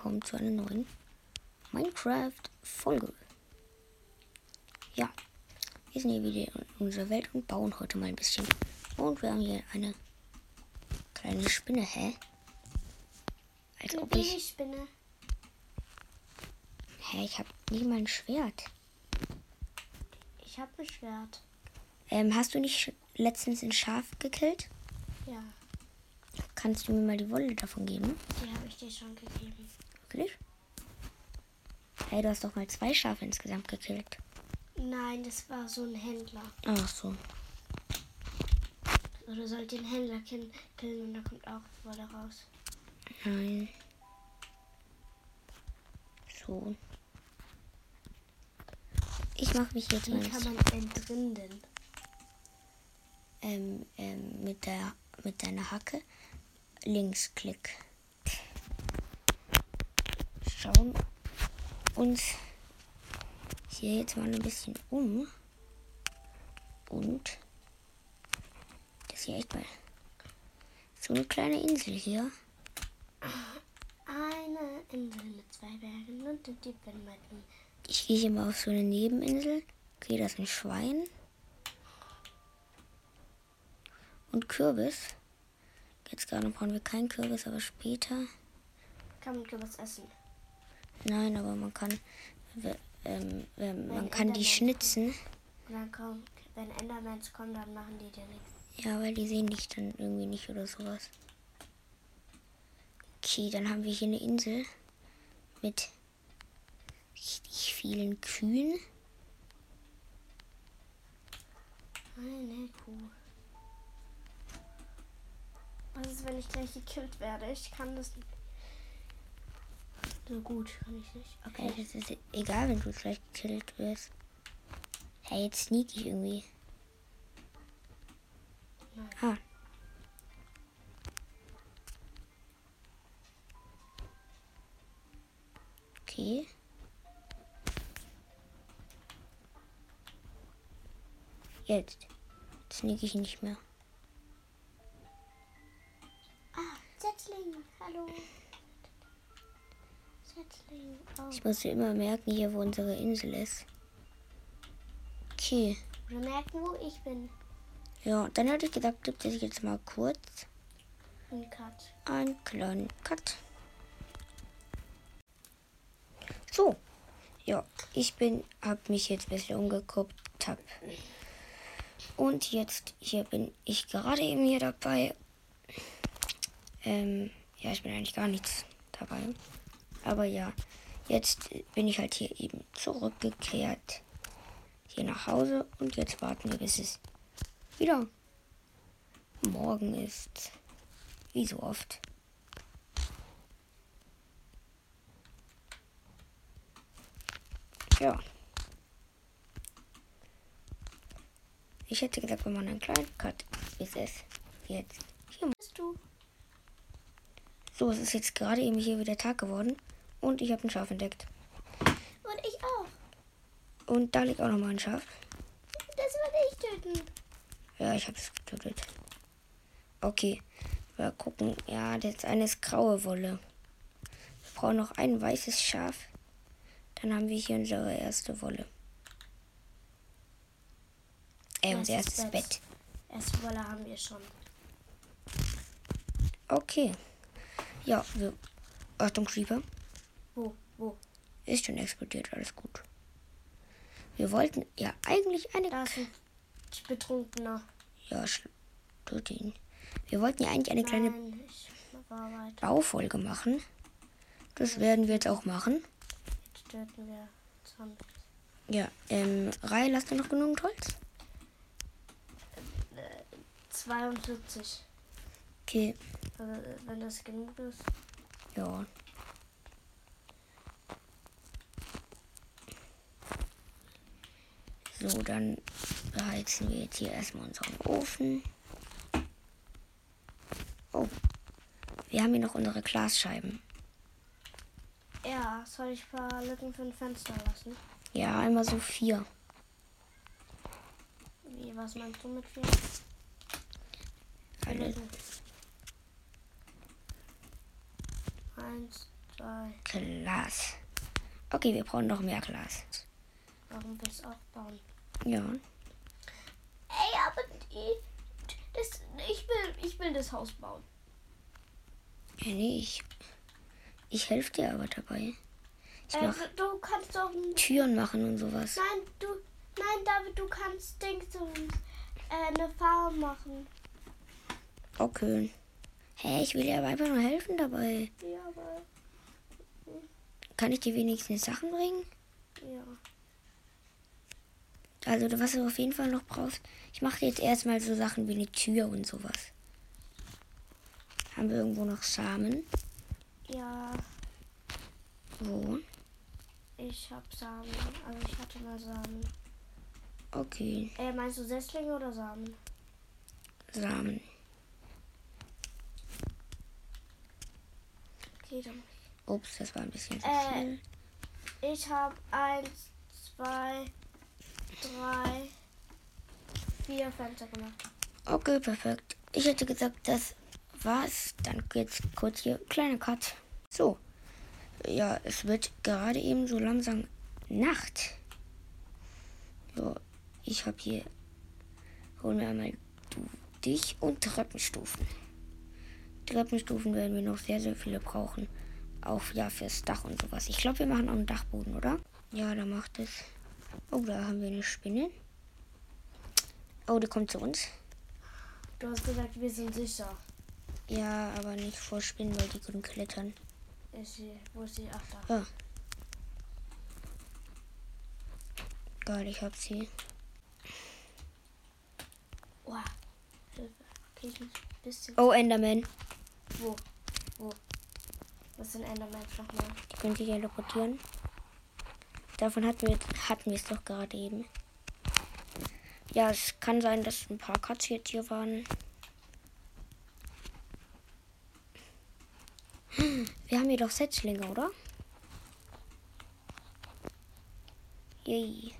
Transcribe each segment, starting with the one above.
willkommen zu einer neuen Minecraft-Folge. Ja, wir sind hier wieder in unserer Welt und bauen heute mal ein bisschen. Und wir haben hier eine kleine Spinne, hä? Als ob ich. Babyspinne. Hä, ich habe nicht mal ein Schwert. Ich habe ein Schwert. Ähm, hast du nicht letztens ein Schaf gekillt? Ja, Kannst du mir mal die Wolle davon geben? die habe ich dir schon gegeben. Wirklich? Hey, du hast doch mal zwei Schafe insgesamt gekillt. Nein, das war so ein Händler. Ach so. So, du sollst den Händler killen und da kommt auch Wolle raus. Nein. So. Ich mache mich jetzt Wie mal kann man entrinden? ähm, ähm, mit der mit deiner Hacke Linksklick. Schauen uns hier jetzt mal ein bisschen um. Und das ist hier echt mal so eine kleine Insel hier. Eine Insel mit zwei Bergen und die Dippenmetten. Ich gehe hier mal auf so eine Nebeninsel. Okay, das ist ein Schwein. Und Kürbis. Jetzt gerade brauchen wir keinen Kürbis, aber später. Kann man Kürbis essen? Nein, aber man kann. Ähm, ähm, man kann die Enderman schnitzen. Und dann kommt, wenn Endermans kommen, dann machen die dir nichts. Ja, weil die sehen dich dann irgendwie nicht oder sowas. Okay, dann haben wir hier eine Insel mit richtig vielen Kühen. Eine Kuh. Was ist, wenn ich gleich gekillt werde? Ich kann das nicht. So gut kann ich nicht. Okay, Okay. das ist egal, wenn du gleich gekillt wirst. Hey, jetzt sneak ich irgendwie. Nein. Ah. Okay. Jetzt. Sneak ich nicht mehr. Ich muss immer merken, hier wo unsere Insel ist. Okay. Oder merken, wo ich bin. Ja, dann hätte ich gesagt, gibt es jetzt mal kurz Ein Cut. einen kleinen Cut. So. Ja, ich bin, hab mich jetzt ein bisschen umgeguckt, hab. Und jetzt, hier bin ich gerade eben hier dabei. Ähm, ja, ich bin eigentlich gar nichts dabei. Aber ja, jetzt bin ich halt hier eben zurückgekehrt. Hier nach Hause. Und jetzt warten wir, bis es wieder morgen ist. Wie so oft. Ja. Ich hätte gesagt, wir machen einen kleinen Cut. Bis es jetzt hier. Bist du? So, es ist jetzt gerade eben hier wieder Tag geworden. Und ich habe ein Schaf entdeckt. Und ich auch. Und da liegt auch nochmal ein Schaf. Das würde ich töten. Ja, ich habe es getötet. Okay. Wir gucken. Ja, das eine ist graue Wolle. Wir brauchen noch ein weißes Schaf. Dann haben wir hier unsere erste Wolle. Äh, unser Erstes erstes Bett. Bett. Erste Wolle haben wir schon. Okay. Ja, wir. Achtung, Creeper. Wo? Wo? Ist schon explodiert, alles gut. Wir wollten ja eigentlich eine. Da ist ein Betrunkener. Ja, tut ihn. Wir wollten ja eigentlich eine kleine Nein. Baufolge machen. Das werden wir jetzt auch machen. Jetzt töten wir Zombies. Ja, ähm, Reihe, hast du noch genug Holz? 42. Okay, Also, wenn das genug ist. ja. So, dann beheizen wir jetzt hier erstmal unseren Ofen. Oh, wir haben hier noch unsere Glasscheiben. Ja, soll ich ein paar Lücken für ein Fenster lassen? Ja, einmal so vier. Wie, was meinst du mit vier? Alle. Lücken. Eins, Zwei. Glas. Okay, wir brauchen noch mehr Glas. Warum willst du auch bauen? Ja. Ey, aber die, das, ich, will, ich will das Haus bauen. ja nee, ich, ich helfe dir aber dabei. Ich Äh, mach du, kannst doch. Nein, Türen machen und sowas. du. Nein, David, du kannst Dings so, äh, eine Farm machen. Okay. Hä, ich will dir aber einfach nur helfen dabei. Ja, aber. Kann ich dir wenigstens Sachen bringen? Ja. Also, was du auf jeden Fall noch brauchst. Ich mache jetzt erstmal so Sachen wie eine Tür und sowas. Haben wir irgendwo noch Samen? Ja, Wo? ich hab Samen. Also, ich hatte mal Samen. Okay, Äh, meinst du Setzlinge oder Samen? Samen. Okay, dann. Ups, das war ein bisschen zu Äh. viel. Ich habe eins, zwei, drei, vier Fenster gemacht. Okay, perfekt. Ich hätte gesagt, das war's. Dann jetzt kurz hier kleiner Cut. So. Ja, es wird gerade eben so langsam Nacht. So, ich habe hier. Holen wir einmal du, dich und Treppenstufen. Treppenstufen werden wir noch sehr, sehr viele brauchen. Auch ja fürs Dach und sowas. Ich glaube, wir machen auch einen Dachboden, oder? Ja, da macht es. Oh, da haben wir eine Spinne. Oh, die kommt zu uns. Du hast gesagt, wir sind sicher. Ja, aber nicht vor Spinnen, weil die können klettern. Ist sie, wo ist sie? Ach, da. Ah. Geil, ich hab sie. Oh, Hilfe. Okay, ich muss ein bisschen. Oh, Enderman. Wo? Wo? Was sind Endermans nochmal? Die können sich teleportieren. Davon hatten wir, hatten wir es doch gerade eben. Ja, es kann sein, dass ein paar Cuts jetzt hier waren. Wir haben hier doch Setzlinge, oder? Yay.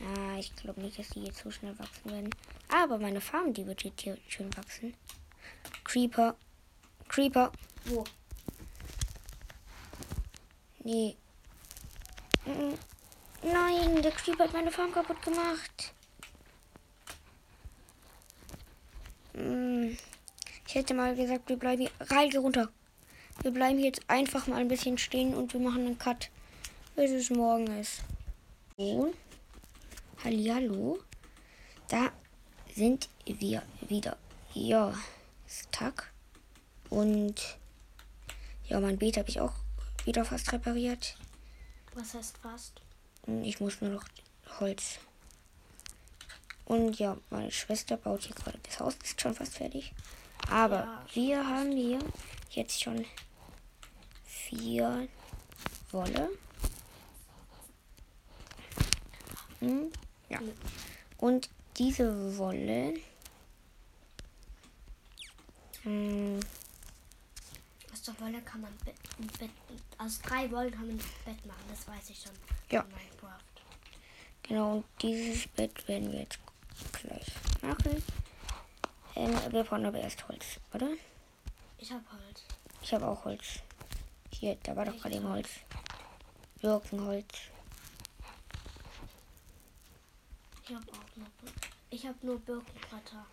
Ah, ich glaube nicht, dass die jetzt so schnell wachsen werden. Aber meine Farm, die wird jetzt hier schön wachsen. Creeper. Creeper. Wo? Nee. Nein, der Creeper hat meine Farm kaputt gemacht. Mm, Ich hätte mal gesagt, wir bleiben hier. Reise runter. Wir bleiben jetzt einfach mal ein bisschen stehen und wir machen einen Cut, bis es morgen ist. So. Hallihallo. Da sind wir wieder. Ja, Tag. Und ja, mein Beet habe ich auch wieder fast repariert. Was heißt fast? Ich muss nur noch Holz. Und ja, meine Schwester baut hier gerade das Haus, ist schon fast fertig. Aber Ja. wir haben hier jetzt schon vier Wolle. Hm, ja. Und diese Wolle. Hm, Aus der Wolle kann man Bett, ein Bett. Aus drei Wollen kann man ein Bett machen, das weiß ich schon. Ja. Genau, und dieses Bett werden wir jetzt gleich machen. Ähm, wir brauchen aber erst Holz, oder? Ich hab Holz. Ich habe auch Holz. Hier, da war doch gerade eben Holz. Birkenholz. Ich hab auch nur. Ich hab nur Birkenbretter.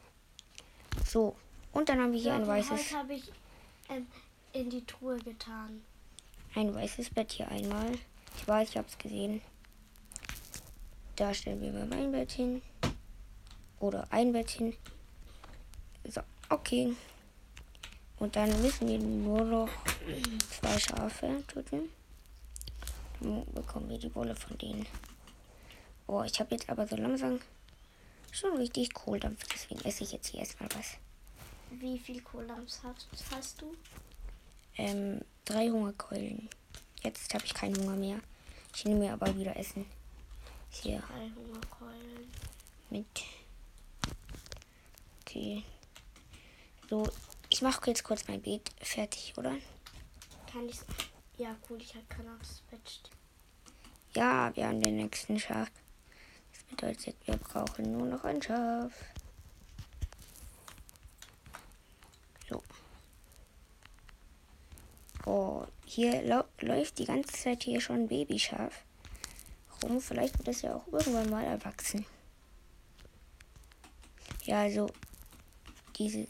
So, und dann haben wir hier ein weißes, habe ich ähm, in die Truhe getan. ein weißes Bett hier einmal. Ich weiß, ich habe es gesehen. Da stellen wir mal mein Bett hin. Oder ein Bett hin. So, okay. Und dann müssen wir nur noch zwei Schafe töten. Dann bekommen wir die Wolle von denen. Oh, ich habe jetzt aber so langsam schon richtig Kohldampf. Deswegen esse ich jetzt hier erstmal was. Wie viel Kohldampf hast, hast du? Ähm, drei Hungerkeulen. Jetzt habe ich keinen Hunger mehr. Ich nehme mir aber wieder Essen. Hier Drei Hungerkeulen. mit. Okay. So, ich mache jetzt kurz mein Beet fertig, oder? Kann ich. Ja, cool, ich hab keinen aufs Bett stehen. Ja, wir haben den nächsten Schaf. Das bedeutet, wir brauchen nur noch ein Schaf. So. Oh, hier läuft die ganze Zeit hier schon ein Babyschaf rum. Vielleicht wird es ja auch irgendwann mal erwachsen. Ja, also diese.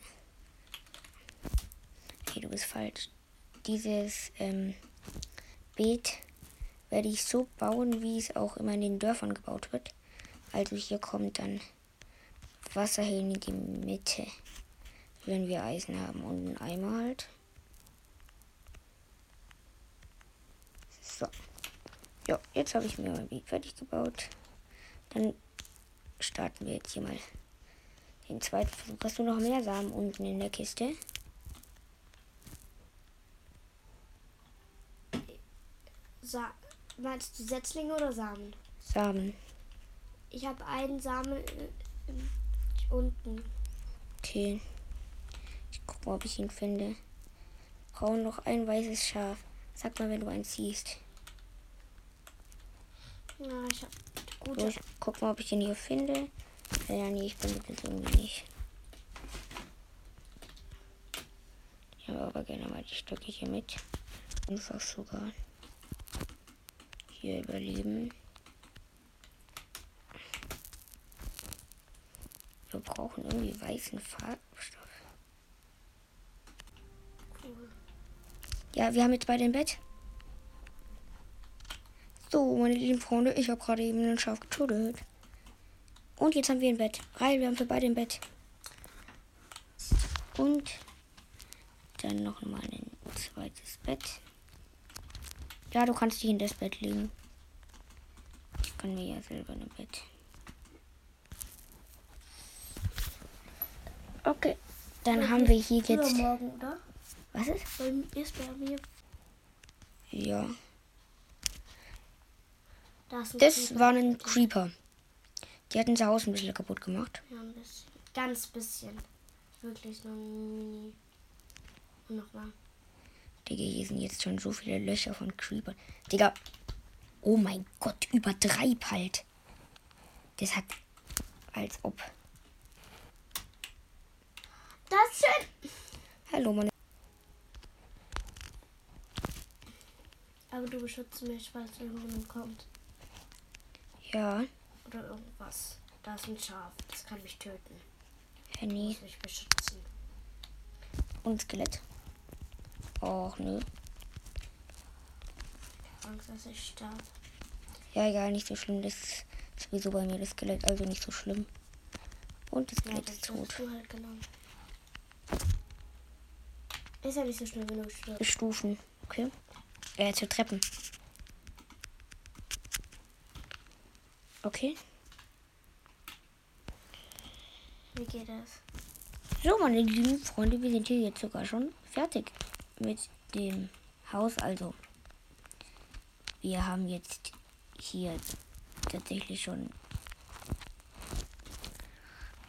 Okay, du bist falsch. Dieses ähm, Beet werde ich so bauen, wie es auch immer in den Dörfern gebaut wird. Also hier kommt dann Wasser hin in die Mitte, wenn wir Eisen haben und einen Eimer halt. So. Ja, jetzt habe ich mir mein Weg fertig gebaut. Dann starten wir jetzt hier mal den zweiten Versuch. Hast du noch mehr Samen unten in der Kiste? Sa meinst du Setzlinge oder Samen? Samen. Ich habe einen Samen unten. Okay. Ich gucke mal, ob ich ihn finde. Brauchen noch ein weißes Schaf. Sag mal, wenn du eins siehst. Ja, ich hab gut. So, ich guck mal, ob ich den hier finde. Ja, nee, ich finde das irgendwie nicht. Ich habe aber gerne mal die Stöcke hier mit. Einfach sogar hier überleben. Wir brauchen irgendwie weißen Farbstoff. Cool. Ja, wir haben jetzt beide im Bett. So, meine lieben Freunde, ich habe gerade eben ein Schaf getötet. Und jetzt haben wir ein Bett. Weil wir haben für beide ein Bett. Und dann noch mal ein zweites Bett. Ja, du kannst dich in das Bett legen. Ich kann mir ja selber ein Bett. Okay, dann okay. haben wir hier jetzt. Morgen, oder? Was ist? Ist bei mir. Ja. Das, das war ein Creeper. Die hat unser Haus ein bisschen kaputt gemacht. Ja, ein bisschen. Ganz bisschen. Wirklich nur mini. Und nochmal. Digga, hier sind jetzt schon so viele Löcher von Creeper. Digga. Oh mein Gott, übertreib halt. Das hat. Als ob. Das ist schön. Hallo, meine. Aber du beschützt mich, falls irgendjemand kommt. Ja. Oder irgendwas. Da ist ein Schaf. Das kann mich töten. Henny. Muss mich beschützen. Und Skelett. Och, nö. Angst, dass ich sterbe. Ja, egal, nicht so schlimm. Das ist sowieso bei mir das Skelett, also nicht so schlimm. Und das Skelett ja, ist tot. Halt ist ja nicht so schnell, stirbst. Stufen, okay. Äh, zu Treppen. Okay. Wie geht das? So, meine lieben Freunde, wir sind hier jetzt sogar schon fertig mit dem Haus. Also, wir haben jetzt hier tatsächlich schon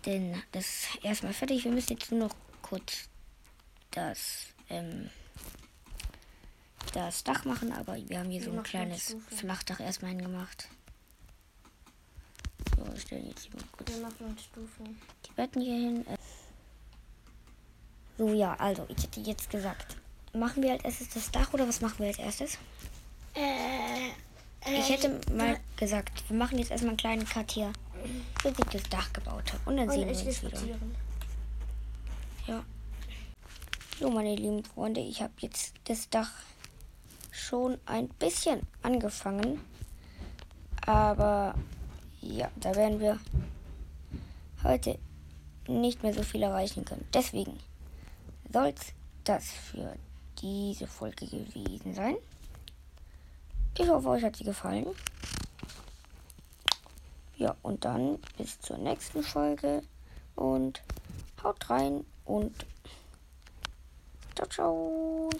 denn das erstmal fertig. Wir müssen jetzt nur noch kurz das ähm, das Dach machen, aber wir haben hier so ein kleines Flachdach erstmal hingemacht. Wir stellen jetzt hier mal kurz die Betten hier hin. Äh. So, ja, also, ich hätte jetzt gesagt, machen wir als erstes das Dach oder was machen wir als erstes? Äh, äh, ich hätte mal gesagt, wir machen jetzt erstmal einen kleinen Cut hier, bis ich das Dach gebaut habe. Und dann und sehen wir uns wieder. Ja. So, meine lieben Freunde, ich habe jetzt das Dach schon ein bisschen angefangen. Aber ja, da werden wir heute nicht mehr so viel erreichen können. Deswegen soll es das für diese Folge gewesen sein. Ich hoffe, euch hat sie gefallen. Ja, und dann bis zur nächsten Folge und haut rein und ciao, ciao.